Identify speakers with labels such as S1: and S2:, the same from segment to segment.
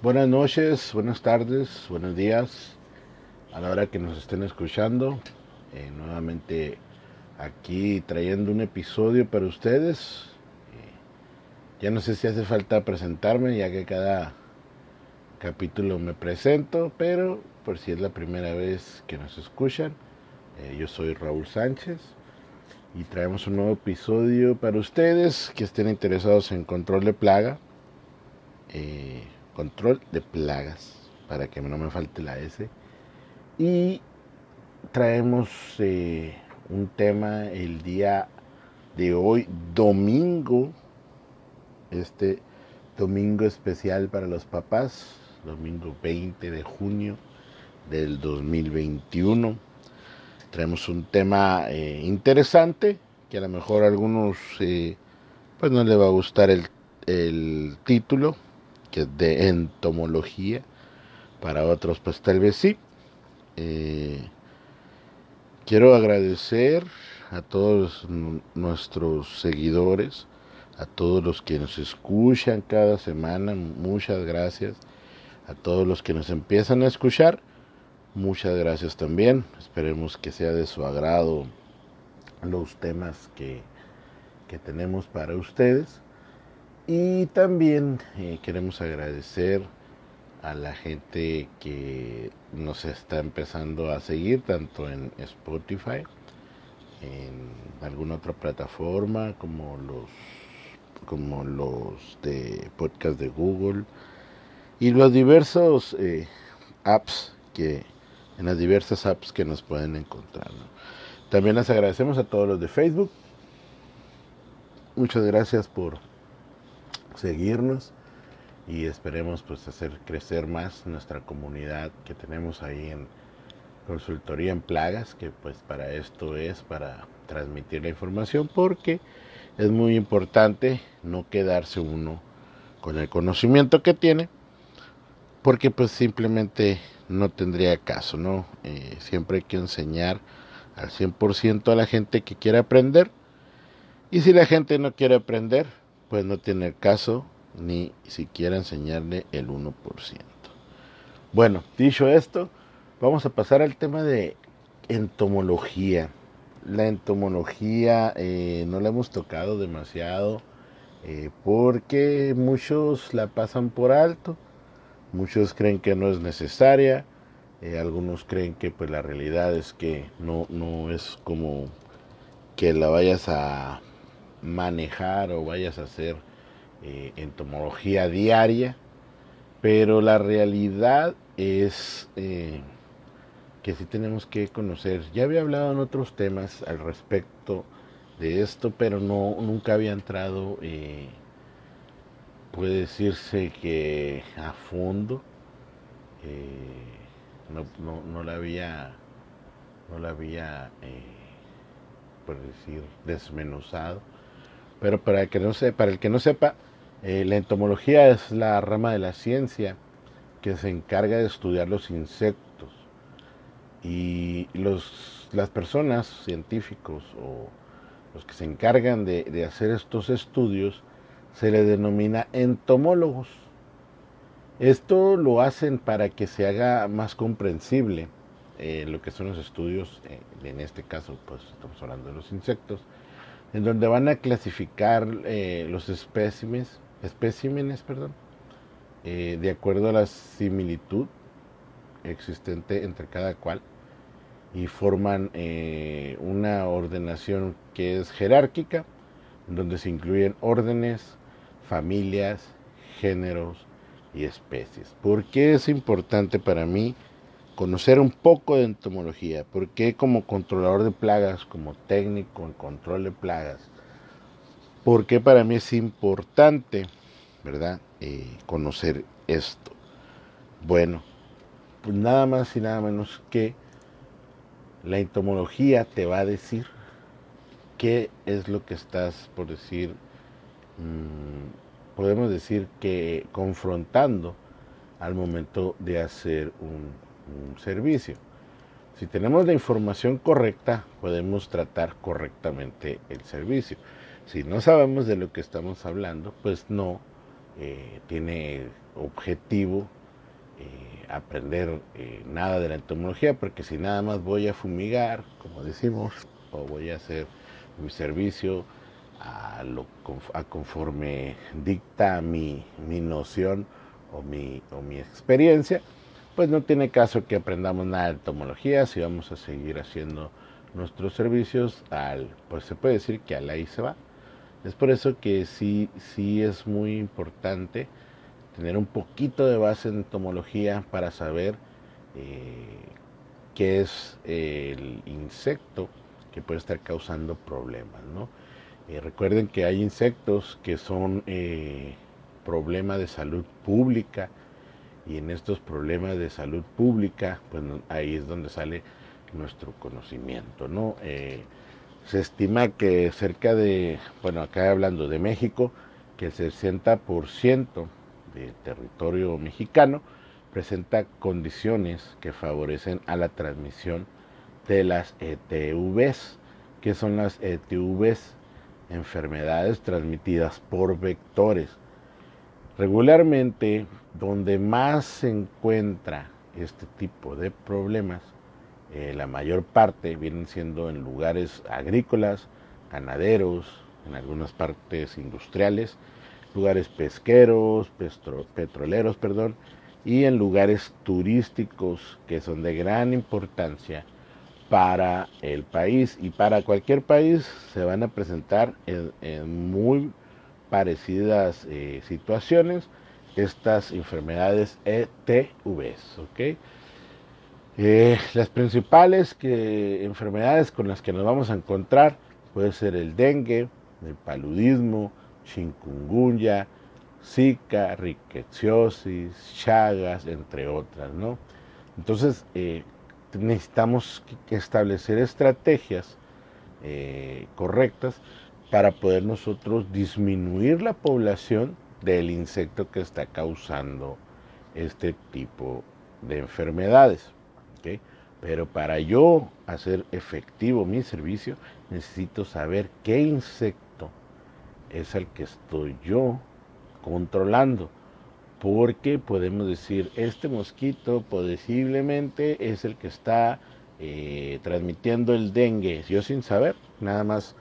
S1: Buenas noches, buenas tardes, buenos días a la hora que nos estén escuchando. Eh, nuevamente aquí trayendo un episodio para ustedes. Eh, ya no sé si hace falta presentarme ya que cada capítulo me presento, pero por si es la primera vez que nos escuchan, eh, yo soy Raúl Sánchez y traemos un nuevo episodio para ustedes que estén interesados en control de plaga control de plagas, para que no me falte la S. Y traemos eh, un tema el día de hoy, domingo, este domingo especial para los papás, domingo 20 de junio del 2021. Traemos un tema eh, interesante que a lo mejor a algunos eh, pues no les va a gustar el, el título, de entomología, para otros pues tal vez sí. Eh, quiero agradecer a todos nuestros seguidores, a todos los que nos escuchan cada semana, muchas gracias. A todos los que nos empiezan a escuchar, muchas gracias también. Esperemos que sea de su agrado los temas que, que tenemos para ustedes. Y también eh, queremos agradecer a la gente que nos está empezando a seguir, tanto en Spotify, en alguna otra plataforma, como los, como los de podcast de Google, y los diversos eh, apps que, en las diversas apps que nos pueden encontrar. También les agradecemos a todos los de Facebook. Muchas gracias por seguirnos y esperemos pues hacer crecer más nuestra comunidad que tenemos ahí en consultoría en plagas que pues para esto es para transmitir la información porque es muy importante no quedarse uno con el conocimiento que tiene porque pues simplemente no tendría caso no eh, siempre hay que enseñar al 100% a la gente que quiere aprender y si la gente no quiere aprender pues no tiene caso ni siquiera enseñarle el 1%. Bueno, dicho esto, vamos a pasar al tema de entomología. La entomología eh, no la hemos tocado demasiado eh, porque muchos la pasan por alto, muchos creen que no es necesaria, eh, algunos creen que pues la realidad es que no, no es como que la vayas a manejar o vayas a hacer eh, entomología diaria, pero la realidad es eh, que sí tenemos que conocer. Ya había hablado en otros temas al respecto de esto, pero no nunca había entrado, eh, puede decirse que a fondo. no, no, no la había, no la había, por decir, desmenuzado pero para, que no para el que no sepa, eh, la entomología es la rama de la ciencia que se encarga de estudiar los insectos. Y los, las personas, científicos o los que se encargan de, hacer estos estudios, se les denomina entomólogos. Esto lo hacen para que se haga más comprensible eh, lo que son los estudios, eh, en este caso pues estamos hablando de los insectos, en donde van a clasificar eh, los espécimes, especímenes perdón, eh, de acuerdo a la similitud existente entre cada cual y forman eh, una ordenación que es jerárquica, en donde se incluyen órdenes, familias, géneros y especies. ¿Por qué es importante para mí? Conocer un poco de entomología, porque como controlador de plagas, como técnico en control de plagas, porque para mí es importante, ¿verdad? Eh, conocer esto. Bueno, pues nada más y nada menos que la entomología te va a decir qué es lo que estás, por decir, mm, podemos decir que confrontando al momento de hacer un un servicio. Si tenemos la información correcta, podemos tratar correctamente el servicio. Si no sabemos de lo que estamos hablando, pues no eh, tiene objetivo aprender nada de la entomología, porque si nada más voy a fumigar, como decimos, o voy a hacer mi servicio a, a conforme dicta mi, mi noción o mi, o mi experiencia, pues no tiene caso que aprendamos nada de entomología si vamos a seguir haciendo nuestros servicios al, pues se puede decir que a la ahí se va. Es por eso que sí, sí es muy importante tener un poquito de base en entomología para saber eh, qué es el insecto que puede estar causando problemas. ¿no? Eh, recuerden que hay insectos que son eh, problemas de salud pública y en estos problemas de salud pública, pues ahí es donde sale nuestro conocimiento, ¿no? Eh, se estima que cerca de, bueno, acá hablando de México, que el 60% del territorio mexicano presenta condiciones que favorecen a la transmisión de las ETVs. que son las ETVs? Enfermedades transmitidas por vectores. Regularmente, donde más se encuentra este tipo de problemas eh, la mayor parte vienen siendo en lugares agrícolas, ganaderos, en algunas partes industriales, lugares pesqueros, petroleros, perdón, y en lugares turísticos que son de gran importancia para el país. Y para cualquier país se van a presentar en, muy parecidas eh, situaciones estas enfermedades ETVs, ¿ok? Eh, las principales enfermedades con las que nos vamos a encontrar puede ser el dengue, el paludismo, chikungunya, zika, rickettsiosis, chagas, entre otras, ¿no? Entonces, eh, necesitamos establecer estrategias correctas para poder nosotros disminuir la población del insecto que está causando este tipo de enfermedades. Pero para yo hacer efectivo mi servicio, necesito saber qué insecto es el que estoy yo controlando. Porque podemos decir, este mosquito posiblemente es el que está eh, transmitiendo el dengue, yo sin saber, nada más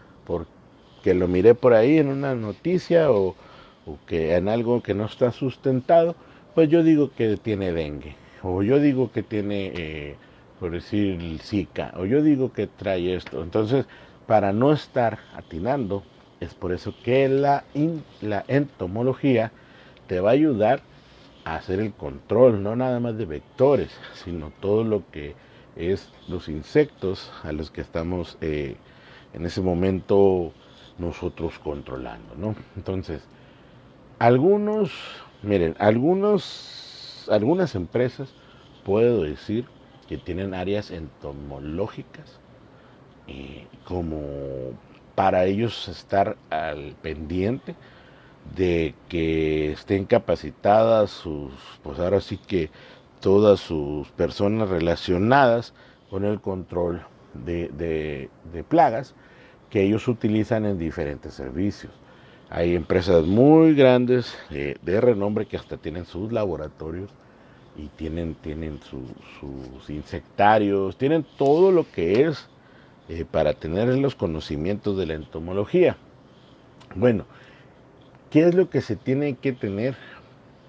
S1: porque lo miré por ahí en una noticia o, que en algo que no está sustentado, pues yo digo que tiene dengue, o yo digo que tiene eh, por decir Zika, o yo digo que trae esto. Entonces, para no estar atinando, es por eso que la, la entomología te va a ayudar a hacer el control, no nada más de vectores, sino todo lo que es los insectos a los que estamos eh, en ese momento nosotros controlando, ¿no? Entonces, algunos, miren, algunos, algunas empresas, puedo decir, que tienen áreas entomológicas eh, como para ellos estar al pendiente de que estén capacitadas sus, pues ahora sí que todas sus personas relacionadas con el control de, plagas que ellos utilizan en diferentes servicios. Hay empresas muy grandes eh, de renombre que hasta tienen sus laboratorios y tienen, tienen sus insectarios, tienen todo lo que es eh, para tener los conocimientos de la entomología. Bueno, ¿qué es lo que se tiene que tener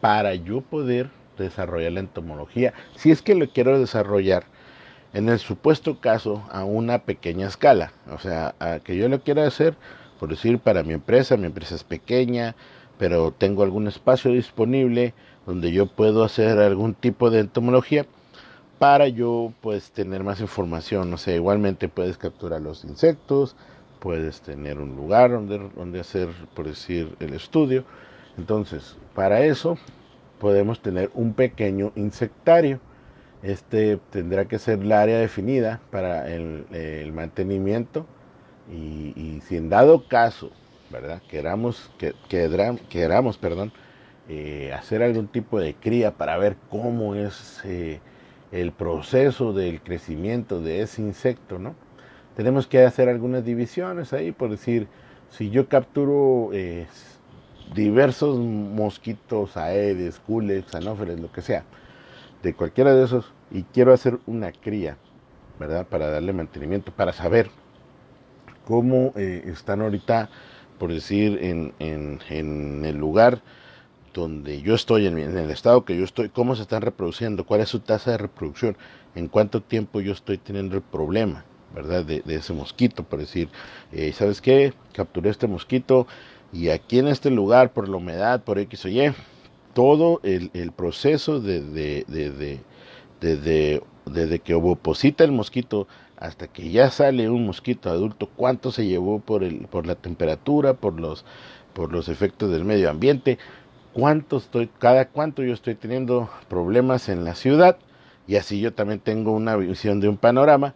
S1: para yo poder desarrollar la entomología? Si es que lo quiero desarrollar en el supuesto caso a una pequeña escala, o sea, a que yo lo quiera hacer, por decir, para mi empresa, mi empresa es pequeña, pero tengo algún espacio disponible, donde yo puedo hacer algún tipo de entomología para yo pues tener más información. O sea, igualmente puedes capturar los insectos, puedes tener un lugar donde, donde hacer, por decir, el estudio. Entonces, para eso podemos tener un pequeño insectario. Este tendrá que ser el área definida para el, mantenimiento y, si en dado caso, ¿verdad? Queramos, que, queramos, perdón, eh, hacer algún tipo de cría para ver cómo es eh, el proceso del crecimiento de ese insecto, ¿no? Tenemos que hacer algunas divisiones ahí, por decir, si yo capturo diversos mosquitos, aedes, culex, anófeles, lo que sea, de cualquiera de esos, y quiero hacer una cría, ¿verdad? Para darle mantenimiento, para saber cómo eh, están ahorita, por decir, en, en, el lugar donde yo estoy, en, el estado que yo estoy, cómo se están reproduciendo, cuál es su tasa de reproducción, en cuánto tiempo yo estoy teniendo el problema, ¿verdad? De, ese mosquito, por decir, eh, ¿sabes qué? Capturé este mosquito y aquí en este lugar, por la humedad, por X o Y, todo el, proceso de, de, de, desde que ovoposita el mosquito hasta que ya sale un mosquito adulto, cuánto se llevó por, el, por la temperatura, por los, por los efectos del medio ambiente, cuánto estoy, cada cuánto yo estoy teniendo problemas en la ciudad, y así yo también tengo una visión de un panorama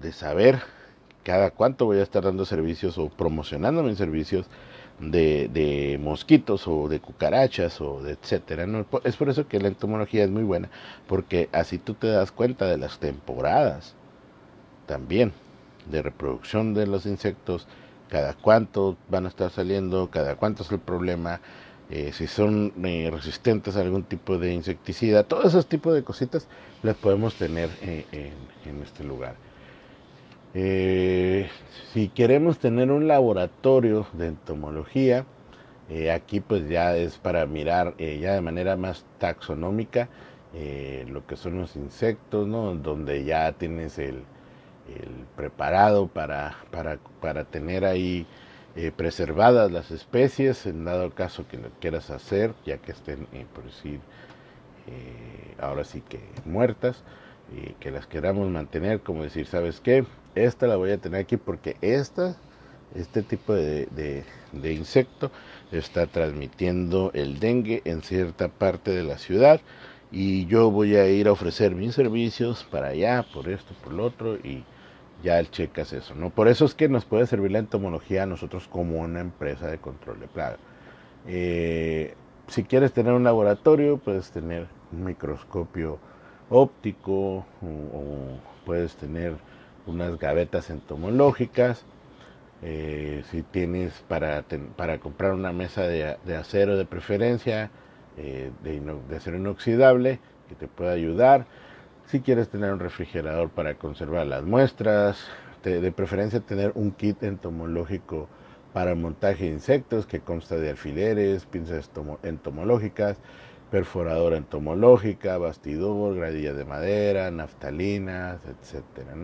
S1: de saber cada cuánto voy a estar dando servicios o promocionando mis servicios de, de mosquitos o de cucarachas o de etcétera. ¿no? Es por eso que la entomología es muy buena, porque así tú te das cuenta de las temporadas también de reproducción de los insectos, cada cuánto van a estar saliendo, cada cuánto es el problema, eh, si son eh, resistentes a algún tipo de insecticida, todos esos tipos de cositas las podemos tener eh, en, este lugar. Si queremos tener un laboratorio de entomología, aquí pues ya es para mirar ya de manera más taxonómica lo que son los insectos, ¿no? donde ya tienes el, el preparado para, para, para tener ahí eh, preservadas las especies, en dado caso que lo quieras hacer, ya que estén, eh, por decir, eh, ahora sí que muertas, y que las queramos mantener, como decir, ¿sabes qué? Esta la voy a tener aquí porque esta, este tipo de, de, de insecto está transmitiendo el dengue en cierta parte de la ciudad y yo voy a ir a ofrecer mis servicios para allá, por esto, por lo otro, y ya el checas eso, ¿no? Por eso es que nos puede servir la entomología a nosotros como una empresa de control de plaga. Eh, si quieres tener un laboratorio, puedes tener un microscopio óptico o, puedes tener unas gavetas entomológicas. Eh, si tienes para, para comprar una mesa de, acero de preferencia, eh, de, de acero inoxidable, que te pueda ayudar si quieres tener un refrigerador para conservar las muestras, de preferencia tener un kit entomológico para montaje de insectos que consta de alfileres, pinzas entomológicas, perforadora entomológica, bastidor, gradilla de madera, naftalinas, etcétera.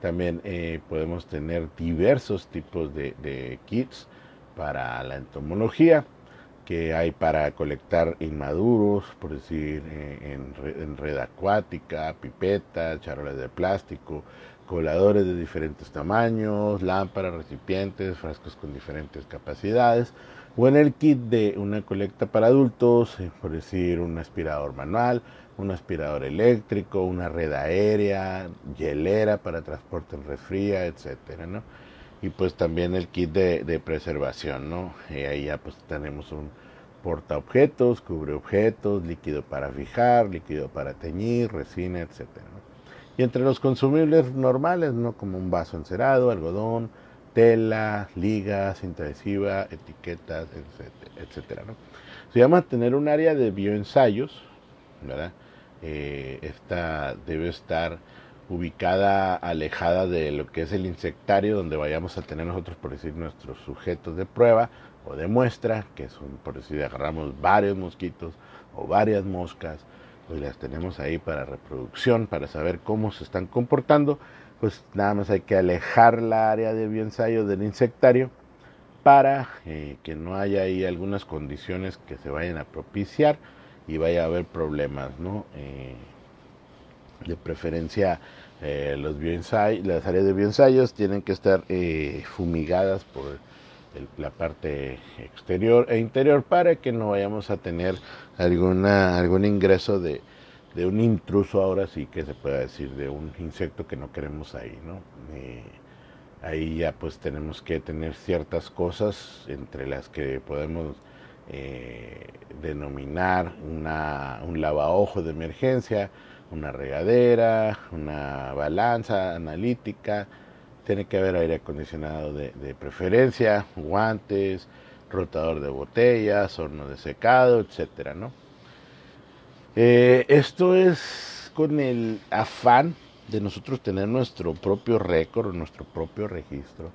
S1: También eh, podemos tener diversos tipos de kits para la entomología que hay para colectar inmaduros, por decir, eh, en, red acuática, pipetas, charolas de plástico, coladores de diferentes tamaños, lámparas, recipientes, frascos con diferentes capacidades, o en el kit de una colecta para adultos, eh, por decir, un aspirador manual, un aspirador eléctrico, una red aérea, hielera para transporte en resfría, etcétera, ¿no? y pues también el kit de, preservación, ¿no? Y ahí ya pues tenemos un porta objetos, cubre objetos, líquido para fijar, líquido para teñir, resina, etcétera. Y entre los consumibles normales, ¿no? Como un vaso encerado, algodón, tela, liga, cinta adhesiva, etiquetas, etcétera ¿no? Se llama tener un área de bioensayos, ¿verdad? Eh, esta debe estar ubicada alejada de lo que es el insectario donde vayamos a tener nosotros, por decir, nuestros sujetos de prueba o de muestra, que son, por decir, agarramos varios mosquitos o varias moscas, pues las tenemos ahí para reproducción, para saber cómo se están comportando, pues nada más hay que alejar la área de bioensayo del insectario para eh, que no haya ahí algunas condiciones que se vayan a propiciar y vaya a haber problemas, ¿no? Eh, de preferencia eh, los las áreas de bioensayos tienen que estar eh, fumigadas por la parte exterior e interior para que no vayamos a tener alguna algún ingreso de, de un intruso ahora sí que se pueda decir de un insecto que no queremos ahí no eh, ahí ya pues tenemos que tener ciertas cosas entre las que podemos denominar una, un lavaojo de emergencia una regadera, una balanza analítica, tiene que haber aire acondicionado de, preferencia, guantes, rotador de botellas, horno de secado, etcétera, ¿no? Eh, esto es con el afán de nosotros tener nuestro propio récord, nuestro propio registro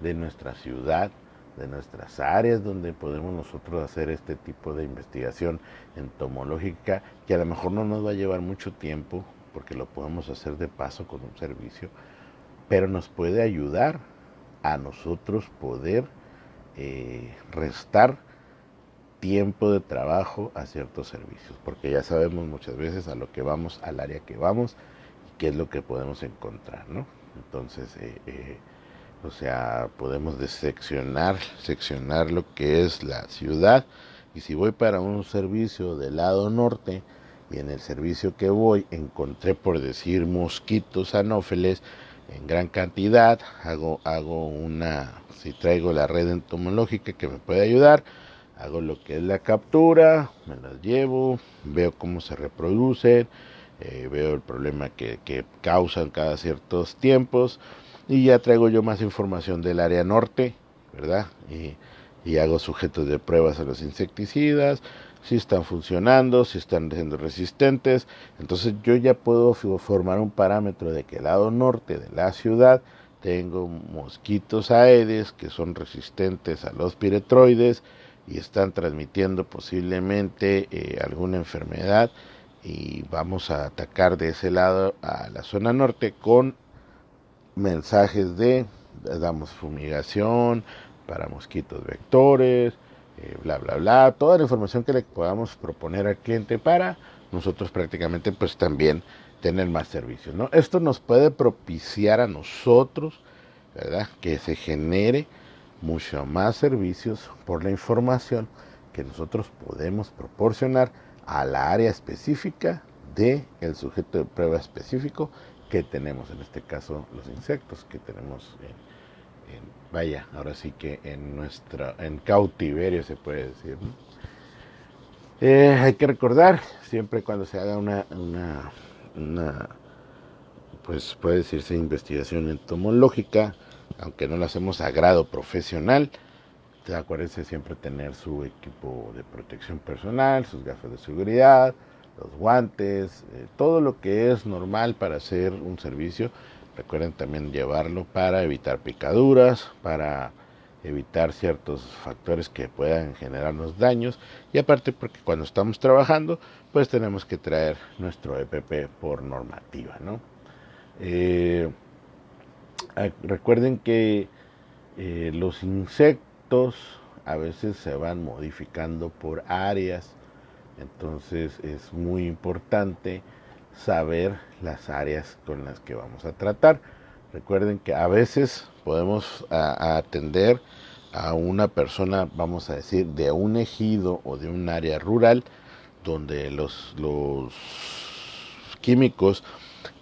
S1: de nuestra ciudad, de nuestras áreas donde podemos nosotros hacer este tipo de investigación entomológica que a lo mejor no nos va a llevar mucho tiempo porque lo podemos hacer de paso con un servicio, pero nos puede ayudar a nosotros poder eh, restar tiempo de trabajo a ciertos servicios, porque ya sabemos muchas veces a lo que vamos, al área que vamos, y qué es lo que podemos encontrar, ¿no? Entonces, eh, eh, o sea, podemos diseccionar, seccionar lo que es la ciudad. Y si voy para un servicio del lado norte y en el servicio que voy encontré, por decir, mosquitos anófeles en gran cantidad, hago, hago una, si traigo la red entomológica que me puede ayudar, hago lo que es la captura, me las llevo, veo cómo se reproducen, eh, veo el problema que, que causan cada ciertos tiempos y ya traigo yo más información del área norte, ¿verdad? Y, hago sujetos de pruebas a los insecticidas, si están funcionando, si están siendo resistentes. Entonces yo ya puedo formar un parámetro de que el lado norte de la ciudad tengo mosquitos aedes que son resistentes a los piretroides y están transmitiendo posiblemente eh, alguna enfermedad y vamos a atacar de ese lado a la zona norte con mensajes de, damos fumigación para mosquitos vectores, eh, bla, bla, bla, toda la información que le podamos proponer al cliente para nosotros prácticamente pues también tener más servicios. Esto nos puede propiciar a nosotros, ¿verdad? Que se genere mucho más servicios por la información que nosotros podemos proporcionar a la área específica de el sujeto de prueba específico que tenemos en este caso los insectos que tenemos en, vaya ahora sí que en nuestra en cautiverio se puede decir eh, hay que recordar siempre cuando se haga una, una, pues puede decirse investigación entomológica aunque no la hacemos a grado profesional acuérdense siempre tener su equipo de protección personal sus gafas de seguridad los guantes, eh, todo lo que es normal para hacer un servicio. Recuerden también llevarlo para evitar picaduras, para evitar ciertos factores que puedan generarnos daños y aparte porque cuando estamos trabajando pues tenemos que traer nuestro EPP por normativa ¿no? Eh, recuerden que eh, los insectos a veces se van modificando por áreas entonces es muy importante saber las áreas con las que vamos a tratar. Recuerden que a veces podemos atender a una persona, vamos a decir, de un ejido o de un área rural, donde los, los químicos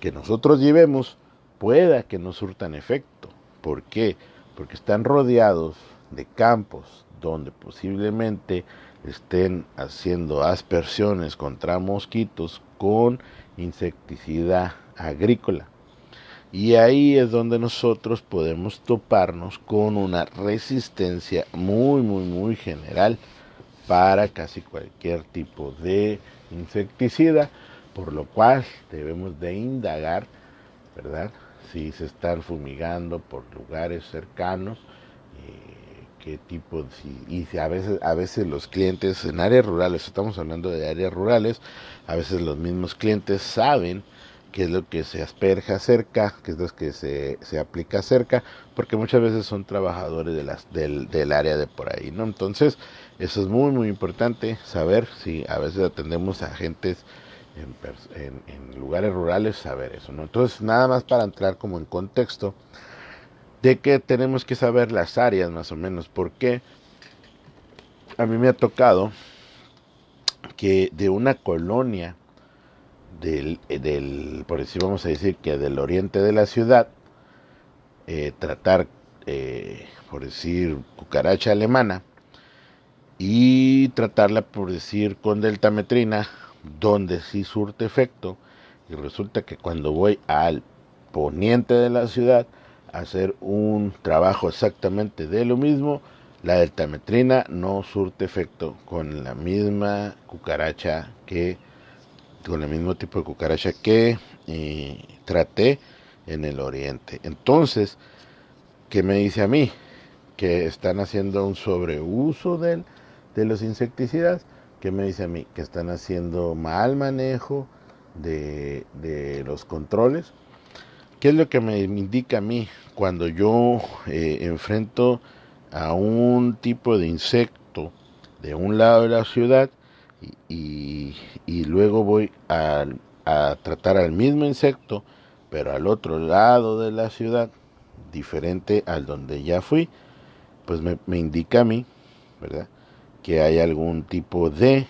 S1: que nosotros llevemos pueda que no surtan efecto. ¿Por qué? Porque están rodeados de campos donde posiblemente estén haciendo aspersiones contra mosquitos con insecticida agrícola. Y ahí es donde nosotros podemos toparnos con una resistencia muy, muy, muy general para casi cualquier tipo de insecticida, por lo cual debemos de indagar, ¿verdad? Si se están fumigando por lugares cercanos, eh, qué tipo, y si a veces, a veces los clientes en áreas rurales, estamos hablando de áreas rurales, a veces los mismos clientes saben qué es lo que se asperja cerca, qué es lo que se, se aplica cerca, porque muchas veces son trabajadores de las, del, del área de por ahí, ¿no? Entonces, eso es muy, muy importante saber si a veces atendemos a agentes en, en, en lugares rurales, saber eso, ¿no? Entonces, nada más para entrar como en contexto, de que tenemos que saber las áreas más o menos, porque a mí me ha tocado que de una colonia del, del por decir vamos a decir que del oriente de la ciudad, eh, tratar, eh, por decir, cucaracha alemana, y tratarla, por decir, con deltametrina, donde sí surte efecto, y resulta que cuando voy al poniente de la ciudad, hacer un trabajo exactamente de lo mismo, la deltametrina no surte efecto con la misma cucaracha que con el mismo tipo de cucaracha que eh, traté en el oriente. Entonces, ¿qué me dice a mí? Que están haciendo un sobreuso de los insecticidas. ¿Qué me dice a mí? Que están haciendo mal manejo de, los controles. ¿Qué es lo que me indica a mí cuando yo eh, enfrento a un tipo de insecto de un lado de la ciudad y, luego voy a, tratar al mismo insecto pero al otro lado de la ciudad, diferente al donde ya fui, pues me, indica a mí, ¿verdad? Que hay algún tipo de,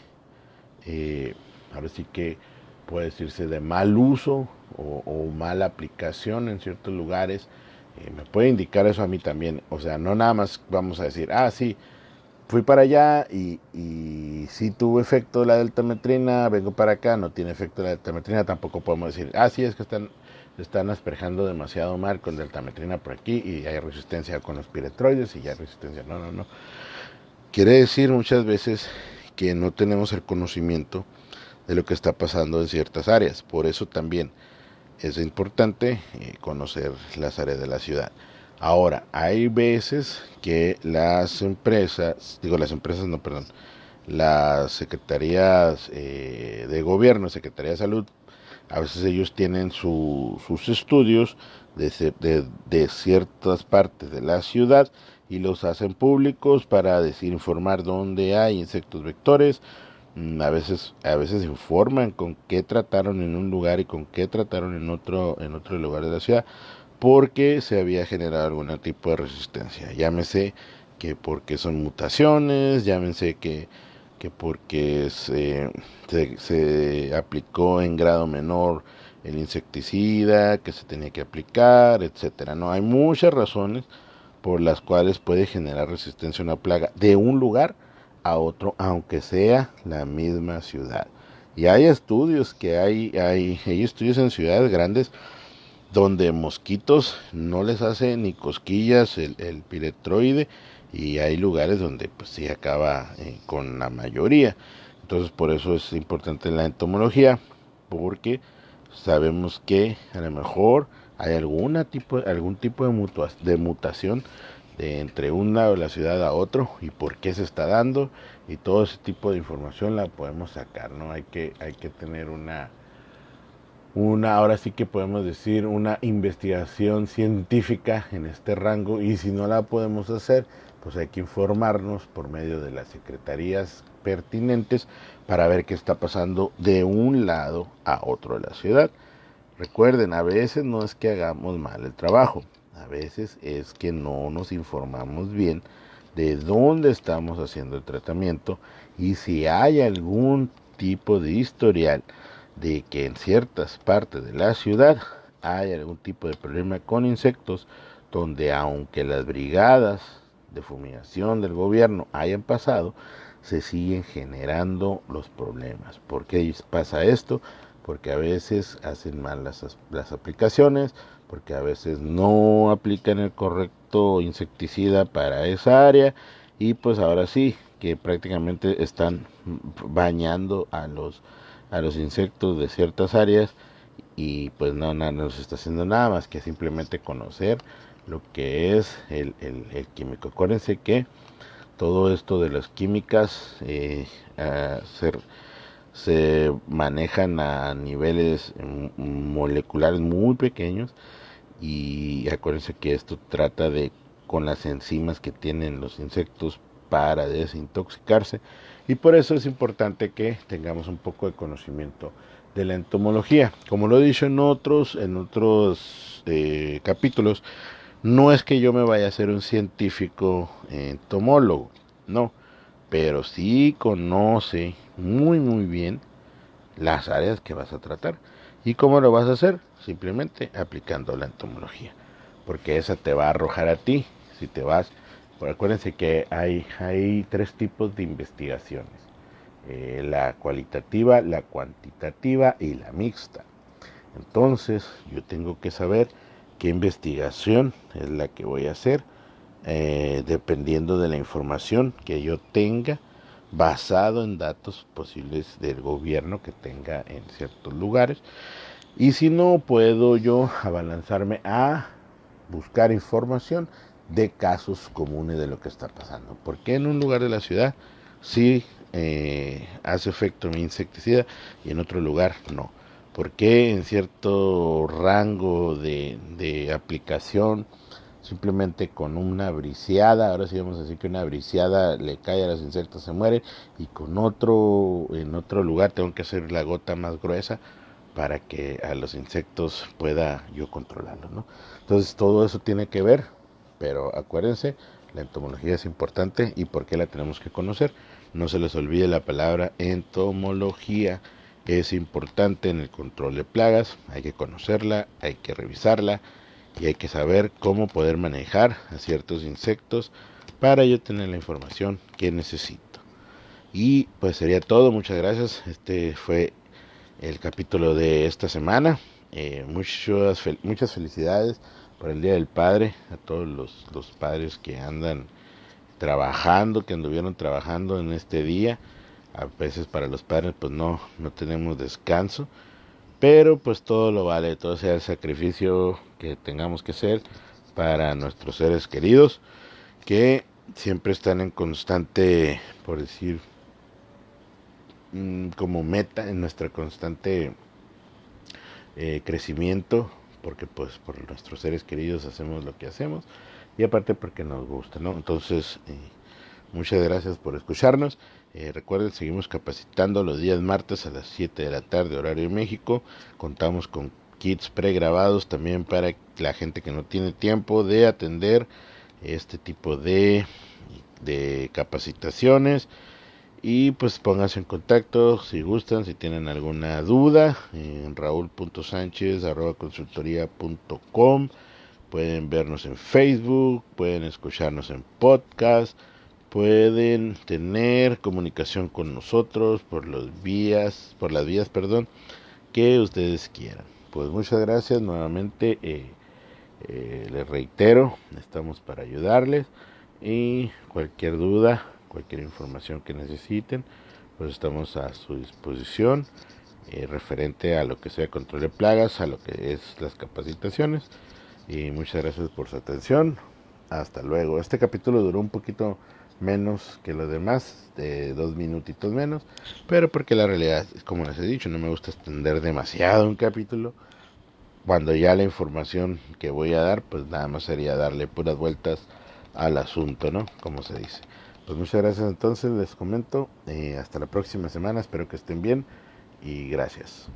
S1: eh, ahora sí que puede decirse de mal uso o, mala aplicación en ciertos lugares. Eh, me puede indicar eso a mí también. O sea, no nada más vamos a decir, ah, sí, fui para allá y, y sí tuvo efecto la deltametrina, vengo para acá, no tiene efecto la deltametrina, tampoco podemos decir, ah, sí, es que están están asperjando demasiado mal con deltametrina por aquí y hay resistencia con los piretroides y ya hay resistencia. No, no, no. Quiere decir muchas veces que no tenemos el conocimiento de lo que está pasando en ciertas áreas. Por eso también es importante eh, conocer las áreas de la ciudad. Ahora, hay veces que las empresas, digo las empresas, no, perdón, las secretarías eh, de gobierno, Secretaría de Salud, a veces ellos tienen sus estudios de, de, ciertas partes de la ciudad y los hacen públicos para decir informar dónde hay insectos vectores a veces a veces informan con qué trataron en un lugar y con qué trataron en otro en otro lugar de la ciudad porque se había generado algún tipo de resistencia llámese que porque son mutaciones llámese que que porque se, se, aplicó en grado menor el insecticida que se tenía que aplicar, etcétera. No hay muchas razones por las cuales puede generar resistencia una plaga de un lugar a otro, aunque sea la misma ciudad. Y hay estudios que hay, hay, hay estudios en ciudades grandes donde mosquitos no les hace ni cosquillas el, el piretroide y hay lugares donde pues sí acaba eh, con la mayoría. Entonces por eso es importante la entomología, porque sabemos que a lo mejor hay alguna tipo, algún tipo de, de mutación de entre un lado de la ciudad a otro y por qué se está dando y todo ese tipo de información la podemos sacar, ¿no? Hay que, hay que tener una, una, ahora sí que podemos decir, una investigación científica en este rango y si no la podemos hacer, pues hay que informarnos por medio de las secretarías pertinentes para ver qué está pasando de un lado a otro de la ciudad. Recuerden, a veces no es que hagamos mal el trabajo, a veces es que no nos informamos bien de dónde estamos haciendo el tratamiento y si hay algún tipo de historial de que en ciertas partes de la ciudad hay algún tipo de problema con insectos donde aunque las brigadas de fumigación del gobierno hayan pasado, se siguen generando los problemas. ¿Por qué pasa esto? Porque a veces hacen mal las, las aplicaciones, porque a veces no aplican el correcto insecticida para esa área y pues ahora sí que prácticamente están bañando a los a los insectos de ciertas áreas y pues no, no, no se está haciendo nada más que simplemente conocer lo que es el, el, químico. Acuérdense que todo esto de las químicas eh, se, manejan a niveles moleculares muy pequeños y acuérdense que esto trata de con las enzimas que tienen los insectos para desintoxicarse y por eso es importante que tengamos un poco de conocimiento de la entomología. Como lo he dicho en otros en otros eh, capítulos no es que yo me vaya a ser un científico entomólogo, no, pero sí conoce muy muy bien las áreas que vas a tratar. ¿Y cómo lo vas a hacer? Simplemente aplicando la entomología, porque esa te va a arrojar a ti si te vas. acuérdense que hay, hay tres tipos de investigaciones. Eh, la cualitativa, la cuantitativa y la mixta. Entonces yo tengo que saber qué investigación es la que voy a hacer eh, dependiendo de la información que yo tenga basado en datos posibles del gobierno que tenga en ciertos lugares. Y si no, puedo yo abalanzarme a buscar información de casos comunes de lo que está pasando. Porque en un lugar de la ciudad sí eh, hace efecto mi insecticida y en otro lugar no? porque en cierto rango de, de aplicación simplemente con una briciada, ahora sí vamos a decir que una briciada le cae a los insectos, se mueren, y con otro, en otro lugar tengo que hacer la gota más gruesa para que a los insectos pueda yo controlarlo, ¿no? Entonces todo eso tiene que ver, pero acuérdense, la entomología es importante y por qué la tenemos que conocer. No se les olvide la palabra entomología, es importante en el control de plagas, hay que conocerla, hay que revisarla, y hay que saber cómo poder manejar a ciertos insectos para yo tener la información que necesito. Y pues sería todo, muchas gracias. Este fue el capítulo de esta semana. Eh, muchas, muchas felicidades por el Día del Padre a todos los, los padres que andan trabajando, que anduvieron trabajando en este día. A veces para los padres pues no, no tenemos descanso pero pues todo lo vale, todo sea el sacrificio que tengamos que hacer para nuestros seres queridos, que siempre están en constante, por decir, mm, como meta, en nuestra constante eh, crecimiento, porque pues por nuestros seres queridos hacemos lo que hacemos y aparte porque nos gusta, ¿no? Entonces, eh, muchas gracias por escucharnos eh, recuerden, seguimos capacitando los días martes a las 7 de la tarde, horario México. Contamos con kits pregrabados también para la gente que no tiene tiempo de atender este tipo de, de capacitaciones. Y pues pónganse en contacto si gustan, si tienen alguna duda, en raúl.sánchez.com. Pueden vernos en Facebook, pueden escucharnos en podcast pueden tener comunicación con nosotros por los vías, por las vías, perdón, que ustedes quieran. Pues muchas gracias nuevamente. Eh, eh, les reitero, estamos para ayudarles y cualquier duda, cualquier información que necesiten, pues estamos a su disposición eh, referente a lo que sea control de plagas, a lo que es las capacitaciones. Y muchas gracias por su atención. Hasta luego. Este capítulo duró un poquito menos que los demás, de dos minutitos menos, pero porque la realidad, como les he dicho, no me gusta extender demasiado un capítulo, cuando ya la información que voy a dar, pues nada más sería darle puras vueltas al asunto, ¿no? Como se dice. Pues muchas gracias entonces, les comento, eh, hasta la próxima semana, espero que estén bien y gracias.